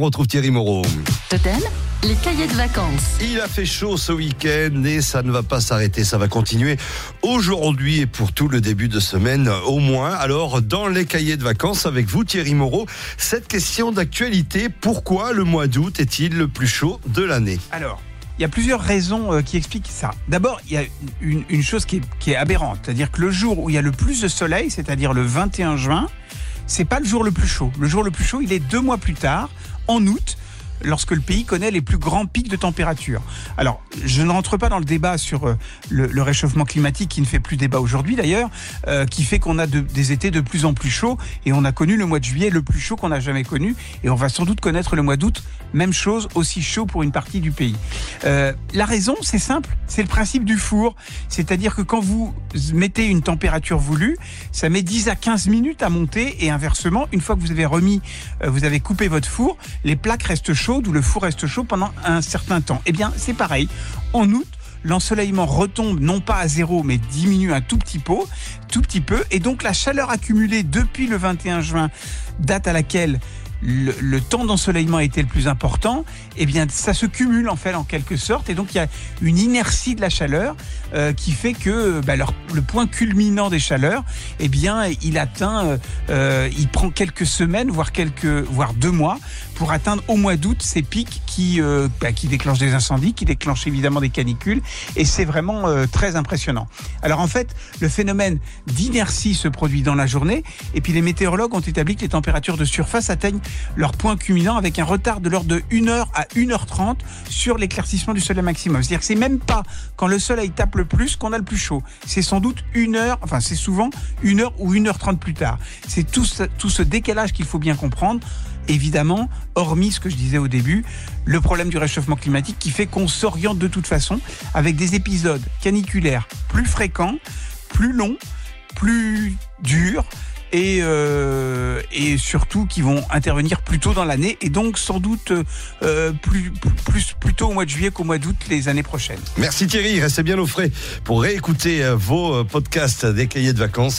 On retrouve Thierry Moreau. Totem, les cahiers de vacances. Il a fait chaud ce week-end et ça ne va pas s'arrêter, ça va continuer aujourd'hui et pour tout le début de semaine au moins. Alors, dans les cahiers de vacances avec vous Thierry Moreau, cette question d'actualité, pourquoi le mois d'août est-il le plus chaud de l'année? Alors, il y a plusieurs raisons euh, qui expliquent ça. D'abord, il y a une, une chose qui est, qui est aberrante, c'est-à-dire que le jour où il y a le plus de soleil, c'est-à-dire le 21 juin, c'est pas le jour le plus chaud. Le jour le plus chaud, il est deux mois plus tard, en août, lorsque le pays connaît les plus grands pics de température. Alors, je ne rentre pas dans le débat sur euh, le, réchauffement climatique qui ne fait plus débat aujourd'hui d'ailleurs, euh, qui fait qu'on a de- des étés de plus en plus chauds et on a connu le mois de juillet le plus chaud qu'on a jamais connu et on va sans doute connaître le mois d'août, même chose, aussi chaud pour une partie du pays. Euh, la raison, c'est simple, c'est le principe du four, c'est-à-dire que quand vous mettez une température voulue, ça met 10 à 15 minutes à monter et inversement, une fois que vous avez remis, vous avez coupé votre four, les plaques restent chaudes ou le four reste chaud pendant un certain temps. Eh bien, c'est pareil. En août, l'ensoleillement retombe non pas à zéro, mais diminue un tout petit peu, tout petit peu, et donc la chaleur accumulée depuis le 21 juin, date à laquelle le, le temps d'ensoleillement a été le plus important, eh bien, ça se cumule en fait en quelque sorte, et donc il y a une inertie de la chaleur euh, qui fait que bah, leur- le point culminant des chaleurs, eh bien, il atteint, euh, euh, il prend quelques semaines, voire quelques, voire deux mois, pour atteindre au mois d'août ces pics qui, euh, bah, qui déclenchent des incendies, qui déclenchent évidemment des canicules, et c'est vraiment euh, très impressionnant. Alors en fait, le phénomène d'inertie se produit dans la journée, et puis les météorologues ont établi que les températures de surface atteignent leur point culminant avec un retard de l'ordre de 1h à 1h30 sur l'éclaircissement du soleil maximum. C'est-à-dire que c'est même pas quand le soleil tape le plus qu'on a le plus chaud. C'est sans doute une heure, enfin c'est souvent une heure ou 1h30 plus tard. C'est tout ce, tout ce décalage qu'il faut bien comprendre. Évidemment, hormis ce que je disais au début, le problème du réchauffement climatique qui fait qu'on s'oriente de toute façon avec des épisodes caniculaires plus fréquents, plus longs, plus durs et, euh, et surtout qui vont intervenir plus tôt dans l'année et donc sans doute euh, plus, plus, tôt au mois de juillet qu'au mois d'août les années prochaines. Merci Thierry, restez bien au frais pour réécouter euh, vos podcasts des cahiers de vacances.